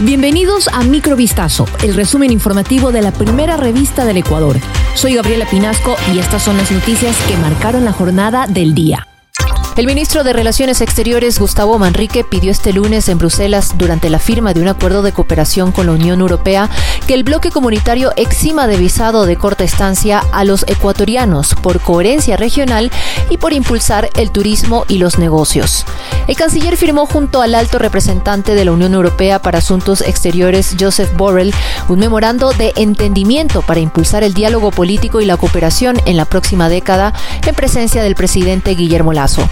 Bienvenidos a Microvistazo, el resumen informativo de la primera revista del Ecuador. Soy Gabriela Pinasco y estas son las noticias que marcaron la jornada del día. El ministro de Relaciones Exteriores, Gustavo Manrique, pidió este lunes en Bruselas, durante la firma de un acuerdo de cooperación con la Unión Europea, que el bloque comunitario exima de visado de corta estancia a los ecuatorianos por coherencia regional y por impulsar el turismo y los negocios. El canciller firmó junto al alto representante de la Unión Europea para Asuntos Exteriores, Joseph Borrell, un memorando de entendimiento para impulsar el diálogo político y la cooperación en la próxima década en presencia del presidente Guillermo Lazo.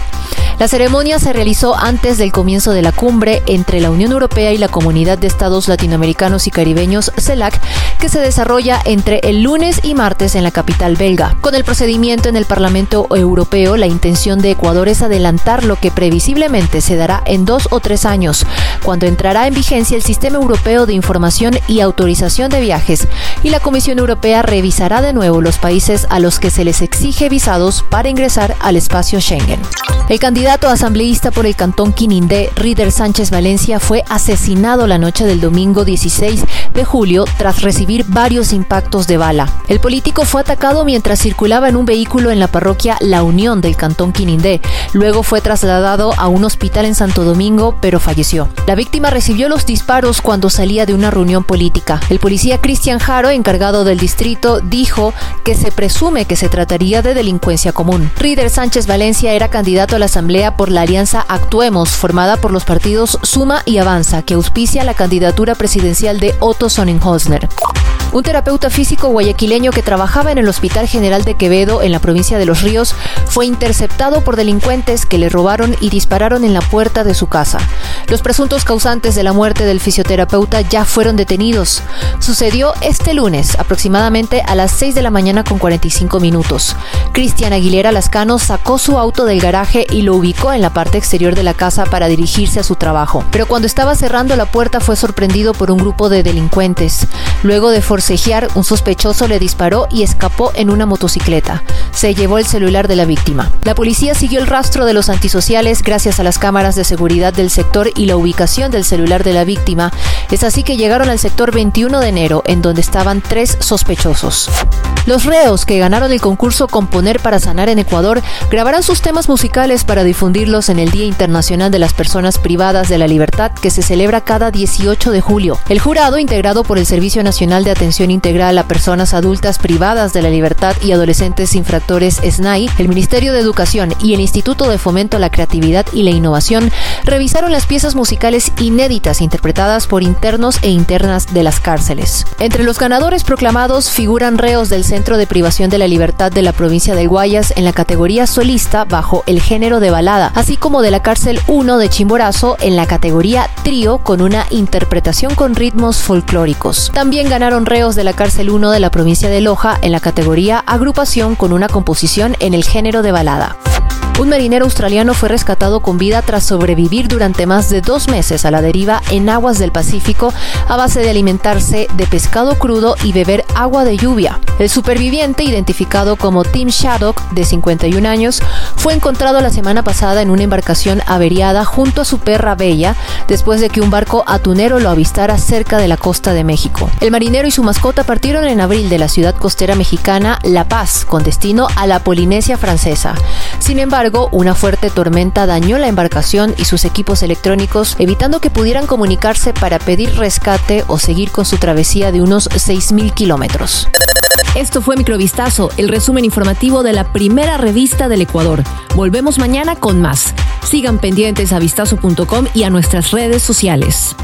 La ceremonia se realizó antes del comienzo de la cumbre entre la Unión Europea y la Comunidad de Estados Latinoamericanos y Caribeños, CELAC, que se desarrolla entre el lunes y martes en la capital belga. Con el procedimiento en el Parlamento Europeo, la intención de Ecuador es adelantar lo que previsiblemente se dará en dos o tres años, cuando entrará en vigencia el Sistema Europeo de Información y Autorización de Viajes, y la Comisión Europea revisará de nuevo los países a los que se les exige visados para ingresar al espacio Schengen. El candidato asambleísta por el cantón Quinindé, Rider Sánchez Valencia, fue asesinado la noche del domingo 16 de julio tras recibir varios impactos de bala. El político fue atacado mientras circulaba en un vehículo en la parroquia La Unión del cantón Quinindé. Luego fue trasladado a un hospital en Santo Domingo, pero falleció. La víctima recibió los disparos cuando salía de una reunión política. El policía Cristian Jaro, encargado del distrito, dijo que se presume que se trataría de delincuencia común. Rider Sánchez Valencia era candidato a la Asamblea por la alianza Actuemos, formada por los partidos Suma y Avanza, que auspicia la candidatura presidencial de Otto Sonnenhosner. Un terapeuta físico guayaquileño que trabajaba en el Hospital General de Quevedo, en la provincia de Los Ríos, fue interceptado por delincuentes que le robaron y dispararon en la puerta de su casa. Los presuntos causantes de la muerte del fisioterapeuta ya fueron detenidos. Sucedió este lunes, aproximadamente a las 6 de la mañana con 45 minutos. Cristian Aguilera Lascano sacó su auto del garaje y lo ubicó en la parte exterior de la casa para dirigirse a su trabajo. Pero cuando estaba cerrando la puerta fue sorprendido por un grupo de delincuentes. Luego de forcejear, un sospechoso le disparó y escapó en una motocicleta. Se llevó el celular de la víctima. La policía siguió el rastro de los antisociales gracias a las cámaras de seguridad del sector y la ubicación del celular de la víctima. Es así que llegaron al sector 21 de enero, en donde estaban tres sospechosos. Los reos que ganaron el concurso Componer para Sanar en Ecuador grabarán sus temas musicales para difundirlos en el Día Internacional de las Personas Privadas de la Libertad que se celebra cada 18 de julio. El jurado, integrado por el Servicio Nacional de Atención Integral a Personas Adultas Privadas de la Libertad y Adolescentes Infractores SNAI, el Ministerio de Educación y el Instituto de Fomento a la Creatividad y la Innovación revisaron las piezas musicales inéditas interpretadas por internos e internas de las cárceles. Entre los ganadores proclamados figuran reos del Centro de Privación de la Libertad de la provincia de Guayas en la categoría solista bajo el género de balada, así como de la cárcel 1 de Chimborazo en la categoría trío con una interpretación con ritmos folclóricos. También ganaron reos de la cárcel 1 de la provincia de Loja en la categoría agrupación con una composición en el género de balada. Un marinero australiano fue rescatado con vida tras sobrevivir durante más de dos meses a la deriva en aguas del Pacífico a base de alimentarse de pescado crudo y beber agua de lluvia. El superviviente, identificado como Tim Shaddock, de 51 años, fue encontrado la semana pasada en una embarcación averiada junto a su perra Bella, después de que un barco atunero lo avistara cerca de la costa de México. El marinero y su mascota partieron en abril de la ciudad costera mexicana La Paz, con destino a la Polinesia francesa. Sin embargo, una fuerte tormenta dañó la embarcación y sus equipos electrónicos, evitando que pudieran comunicarse para pedir rescate o seguir con su travesía de unos 6.000 kilómetros. Esto fue Microvistazo, el resumen informativo de la primera revista del Ecuador. Volvemos mañana con más. Sigan pendientes a vistazo.com y a nuestras redes sociales.